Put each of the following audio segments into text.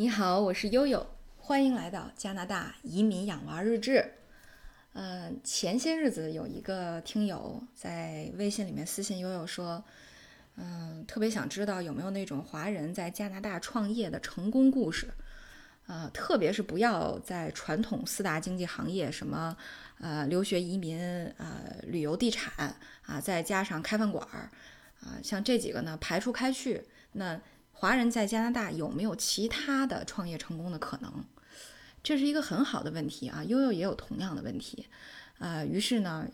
你好，我是悠悠，欢迎来到加拿大移民养娃日志。嗯，前些日子有一个听友在微信里面私信悠悠说，嗯，特别想知道有没有那种华人在加拿大创业的成功故事。呃，特别是不要在传统四大经济行业，什么呃留学移民、呃旅游地产啊，再加上开饭馆儿啊，像这几个呢排除开去，那。华人在加拿大有没有其他的创业成功的可能？这是一个很好的问题啊。悠悠也有同样的问题，呃，于是呢，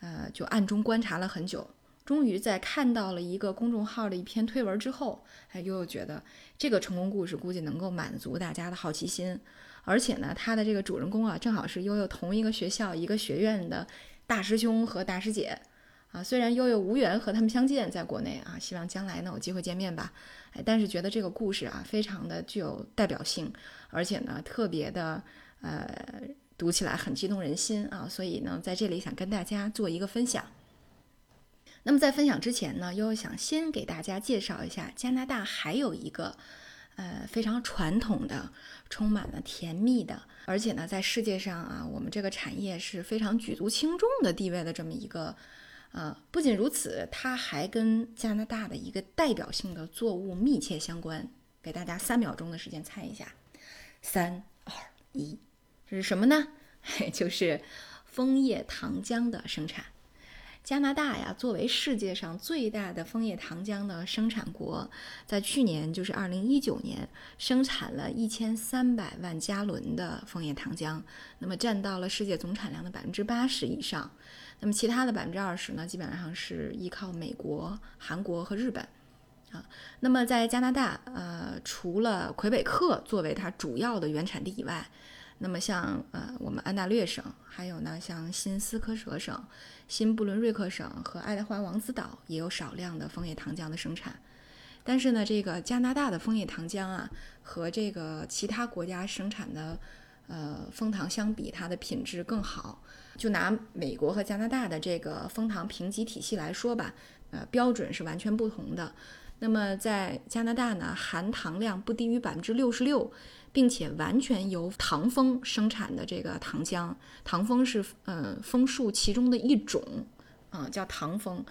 呃，就暗中观察了很久，终于在看到了一个公众号的一篇推文之后，哎，悠悠觉得这个成功故事估计能够满足大家的好奇心，而且呢，他的这个主人公啊，正好是悠悠同一个学校一个学院的大师兄和大师姐。啊，虽然悠悠无缘和他们相见，在国内啊，希望将来呢有机会见面吧。哎，但是觉得这个故事啊，非常的具有代表性，而且呢，特别的呃，读起来很激动人心啊。所以呢，在这里想跟大家做一个分享。那么在分享之前呢，悠悠想先给大家介绍一下加拿大还有一个呃非常传统的、充满了甜蜜的，而且呢，在世界上啊，我们这个产业是非常举足轻重的地位的这么一个。啊，不仅如此，它还跟加拿大的一个代表性的作物密切相关。给大家三秒钟的时间猜一下，三二一，这是什么呢？就是枫叶糖浆的生产。加拿大呀，作为世界上最大的枫叶糖浆的生产国，在去年，就是二零一九年，生产了一千三百万加仑的枫叶糖浆，那么占到了世界总产量的百分之八十以上。那么其他的百分之二十呢，基本上是依靠美国、韩国和日本，啊，那么在加拿大，呃，除了魁北克作为它主要的原产地以外，那么像呃我们安大略省，还有呢像新斯科舍省、新布伦瑞克省和爱德华王子岛也有少量的枫叶糖浆的生产，但是呢，这个加拿大的枫叶糖浆啊，和这个其他国家生产的呃枫糖相比，它的品质更好。就拿美国和加拿大的这个枫糖评级体系来说吧，呃，标准是完全不同的。那么在加拿大呢，含糖量不低于百分之六十六，并且完全由糖枫生产的这个糖浆，糖枫是呃枫树其中的一种，啊，叫糖枫。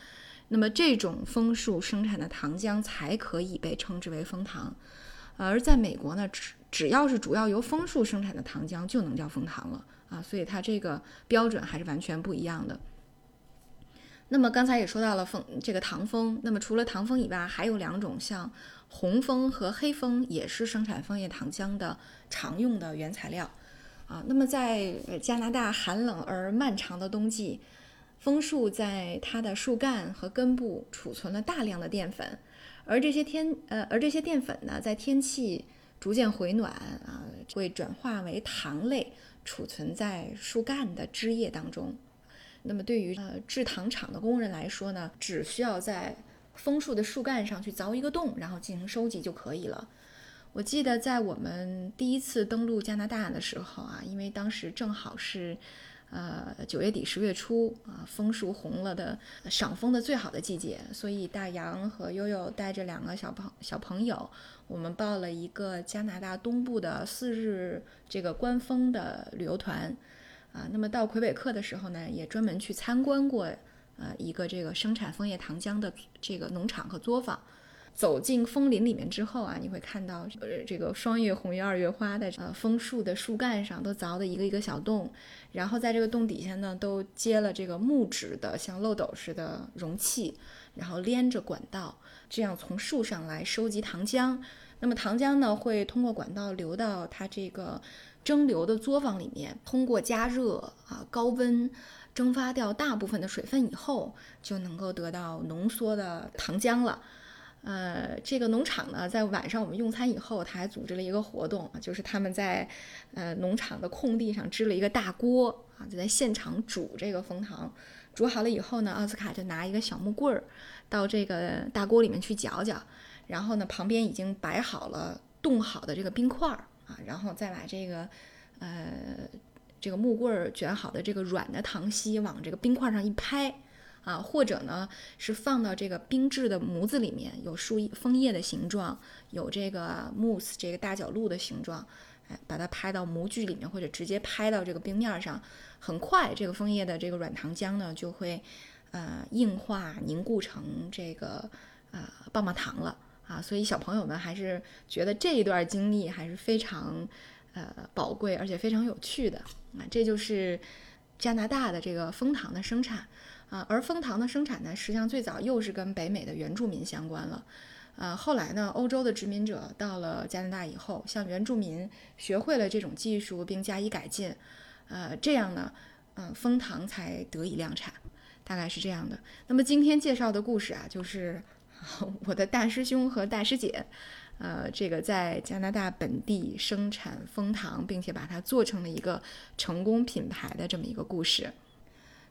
那么这种枫树生产的糖浆才可以被称之为枫糖。而在美国呢，只只要是主要由枫树生产的糖浆就能叫枫糖了。啊，所以它这个标准还是完全不一样的。那么刚才也说到了枫这个糖枫，那么除了糖枫以外，还有两种像红枫和黑枫，也是生产枫叶糖浆的常用的原材料。啊，那么在加拿大寒冷而漫长的冬季，枫树在它的树干和根部储存了大量的淀粉，而这些天呃，而这些淀粉呢，在天气逐渐回暖啊，会转化为糖类。储存在树干的枝叶当中。那么，对于呃制糖厂的工人来说呢，只需要在枫树的树干上去凿一个洞，然后进行收集就可以了。我记得在我们第一次登陆加拿大的时候啊，因为当时正好是。呃，九月底十月初啊，枫树红了的赏枫的最好的季节，所以大洋和悠悠带着两个小朋小朋友，我们报了一个加拿大东部的四日这个观枫的旅游团，啊，那么到魁北克的时候呢，也专门去参观过呃一个这个生产枫叶糖浆的这个农场和作坊。走进枫林里面之后啊，你会看到呃这个双月红于二月花的呃枫树的树干上都凿的一个一个小洞，然后在这个洞底下呢都接了这个木质的像漏斗似的容器，然后连着管道，这样从树上来收集糖浆。那么糖浆呢会通过管道流到它这个蒸馏的作坊里面，通过加热啊高温蒸发掉大部分的水分以后，就能够得到浓缩的糖浆了。呃，这个农场呢，在晚上我们用餐以后，他还组织了一个活动，就是他们在呃农场的空地上支了一个大锅啊，就在现场煮这个枫糖。煮好了以后呢，奥斯卡就拿一个小木棍儿到这个大锅里面去搅搅，然后呢，旁边已经摆好了冻好的这个冰块儿啊，然后再把这个呃这个木棍儿卷好的这个软的糖稀往这个冰块上一拍。啊，或者呢是放到这个冰制的模子里面，有树叶、枫叶的形状，有这个 mousse 这个大角鹿的形状，哎，把它拍到模具里面，或者直接拍到这个冰面上，很快这个枫叶的这个软糖浆呢就会呃硬化凝固成这个呃棒棒糖了啊，所以小朋友们还是觉得这一段经历还是非常呃宝贵，而且非常有趣的啊，这就是加拿大的这个蜂糖的生产。啊，而蜂糖的生产呢，实际上最早又是跟北美的原住民相关了。呃，后来呢，欧洲的殖民者到了加拿大以后，向原住民学会了这种技术并加以改进，呃，这样呢，嗯，蜂糖才得以量产，大概是这样的。那么今天介绍的故事啊，就是 我的大师兄和大师姐，呃，这个在加拿大本地生产蜂糖，并且把它做成了一个成功品牌的这么一个故事。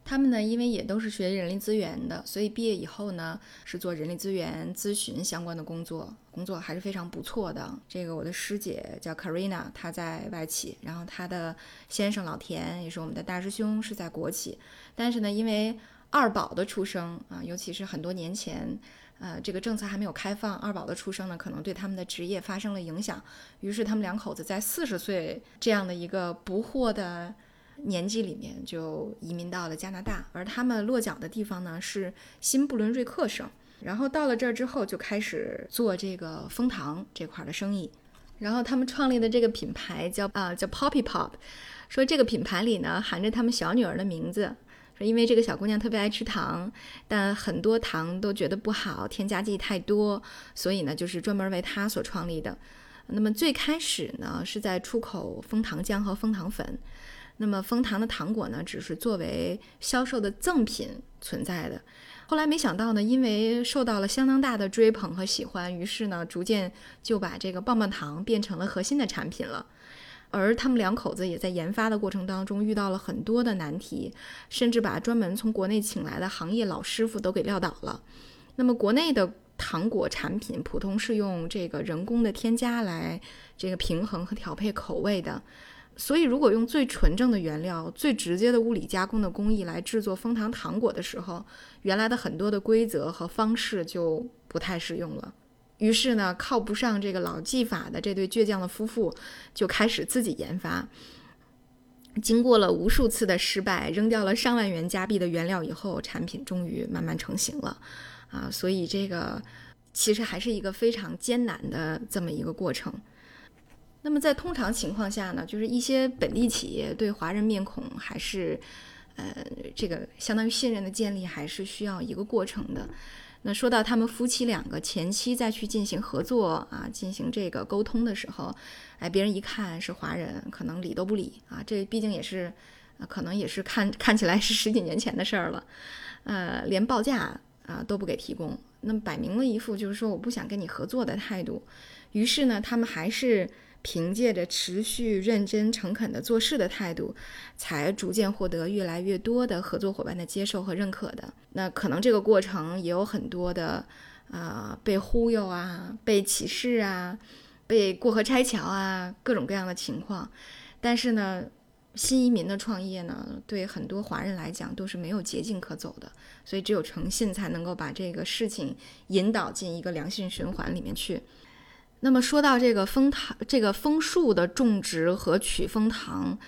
他们呢，因为也都是学人力资源的，所以毕业以后呢，是做人力资源咨询相关的工作，工作还是非常不错的。这个我的师姐叫 Karina，她在外企，然后她的先生老田也是我们的大师兄，是在国企。但是呢，因为二宝的出生啊，尤其是很多年前，呃，这个政策还没有开放，二宝的出生呢，可能对他们的职业发生了影响。于是他们两口子在四十岁这样的一个不惑的。年纪里面就移民到了加拿大，而他们落脚的地方呢是新布伦瑞克省。然后到了这儿之后，就开始做这个蜂糖这块的生意。然后他们创立的这个品牌叫啊叫 Poppy Pop，说这个品牌里呢含着他们小女儿的名字，因为这个小姑娘特别爱吃糖，但很多糖都觉得不好，添加剂太多，所以呢就是专门为她所创立的。那么最开始呢是在出口蜂糖浆和蜂糖粉。那么蜂糖的糖果呢，只是作为销售的赠品存在的。后来没想到呢，因为受到了相当大的追捧和喜欢，于是呢，逐渐就把这个棒棒糖变成了核心的产品了。而他们两口子也在研发的过程当中遇到了很多的难题，甚至把专门从国内请来的行业老师傅都给撂倒了。那么国内的糖果产品普通是用这个人工的添加来这个平衡和调配口味的。所以，如果用最纯正的原料、最直接的物理加工的工艺来制作蜂糖糖果的时候，原来的很多的规则和方式就不太适用了。于是呢，靠不上这个老技法的这对倔强的夫妇就开始自己研发。经过了无数次的失败，扔掉了上万元加币的原料以后，产品终于慢慢成型了。啊，所以这个其实还是一个非常艰难的这么一个过程。那么在通常情况下呢，就是一些本地企业对华人面孔还是，呃，这个相当于信任的建立还是需要一个过程的。那说到他们夫妻两个前期再去进行合作啊，进行这个沟通的时候，哎，别人一看是华人，可能理都不理啊。这毕竟也是，可能也是看看起来是十几年前的事儿了，呃，连报价啊都不给提供，那么摆明了一副就是说我不想跟你合作的态度。于是呢，他们还是。凭借着持续认真诚恳的做事的态度，才逐渐获得越来越多的合作伙伴的接受和认可的。那可能这个过程也有很多的，啊，被忽悠啊，被歧视啊，被过河拆桥啊，各种各样的情况。但是呢，新移民的创业呢，对很多华人来讲都是没有捷径可走的，所以只有诚信才能够把这个事情引导进一个良性循环里面去。那么说到这个枫糖，这个枫树的种植和取枫糖，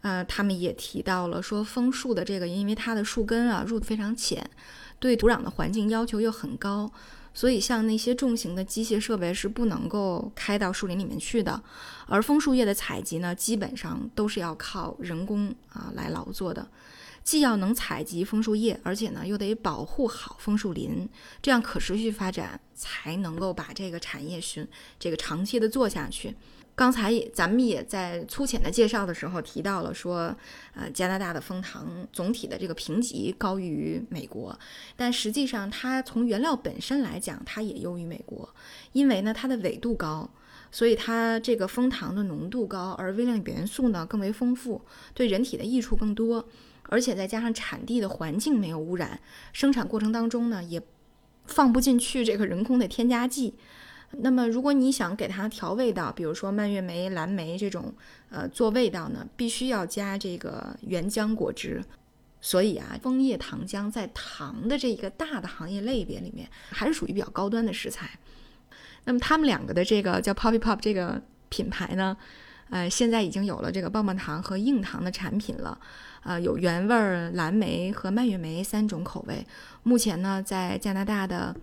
呃，他们也提到了说枫树的这个，因为它的树根啊入的非常浅，对土壤的环境要求又很高，所以像那些重型的机械设备是不能够开到树林里面去的。而枫树叶的采集呢，基本上都是要靠人工啊来劳作的。既要能采集枫树叶，而且呢又得保护好枫树林，这样可持续发展才能够把这个产业循这个长期的做下去。刚才也咱们也在粗浅的介绍的时候提到了说，呃，加拿大的枫糖总体的这个评级高于美国，但实际上它从原料本身来讲，它也优于美国，因为呢它的纬度高，所以它这个枫糖的浓度高，而微量元素呢更为丰富，对人体的益处更多。而且再加上产地的环境没有污染，生产过程当中呢也放不进去这个人工的添加剂。那么如果你想给它调味道，比如说蔓越莓、蓝莓这种，呃，做味道呢，必须要加这个原浆果汁。所以啊，枫叶糖浆在糖的这一个大的行业类别里面，还是属于比较高端的食材。那么他们两个的这个叫 Poppy Pop 这个品牌呢，呃，现在已经有了这个棒棒糖和硬糖的产品了，呃，有原味儿、蓝莓和蔓越莓三种口味。目前呢，在加拿大的。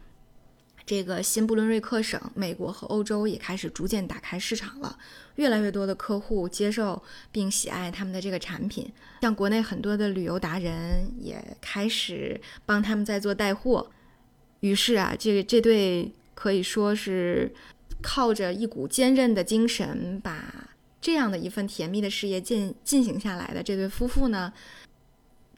这个新布伦瑞克省、美国和欧洲也开始逐渐打开市场了，越来越多的客户接受并喜爱他们的这个产品。像国内很多的旅游达人也开始帮他们在做带货。于是啊，这这对可以说是靠着一股坚韧的精神，把这样的一份甜蜜的事业进进行下来的这对夫妇呢，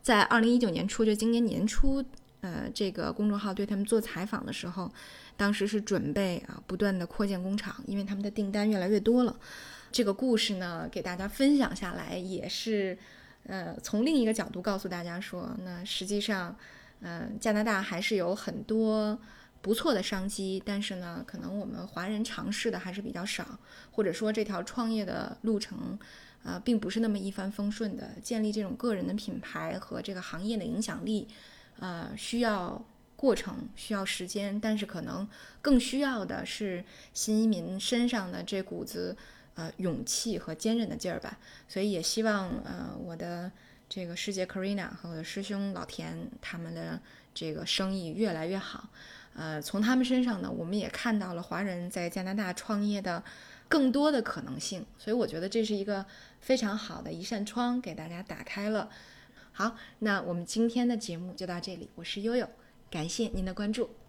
在二零一九年初，就今年年初。呃，这个公众号对他们做采访的时候，当时是准备啊，不断的扩建工厂，因为他们的订单越来越多了。这个故事呢，给大家分享下来，也是呃，从另一个角度告诉大家说，那实际上，嗯，加拿大还是有很多不错的商机，但是呢，可能我们华人尝试的还是比较少，或者说这条创业的路程，啊，并不是那么一帆风顺的。建立这种个人的品牌和这个行业的影响力。呃，需要过程，需要时间，但是可能更需要的是新移民身上的这股子呃勇气和坚韧的劲儿吧。所以也希望呃我的这个师姐 Karina 和我的师兄老田他们的这个生意越来越好。呃，从他们身上呢，我们也看到了华人在加拿大创业的更多的可能性。所以我觉得这是一个非常好的一扇窗，给大家打开了。好，那我们今天的节目就到这里。我是悠悠，感谢您的关注。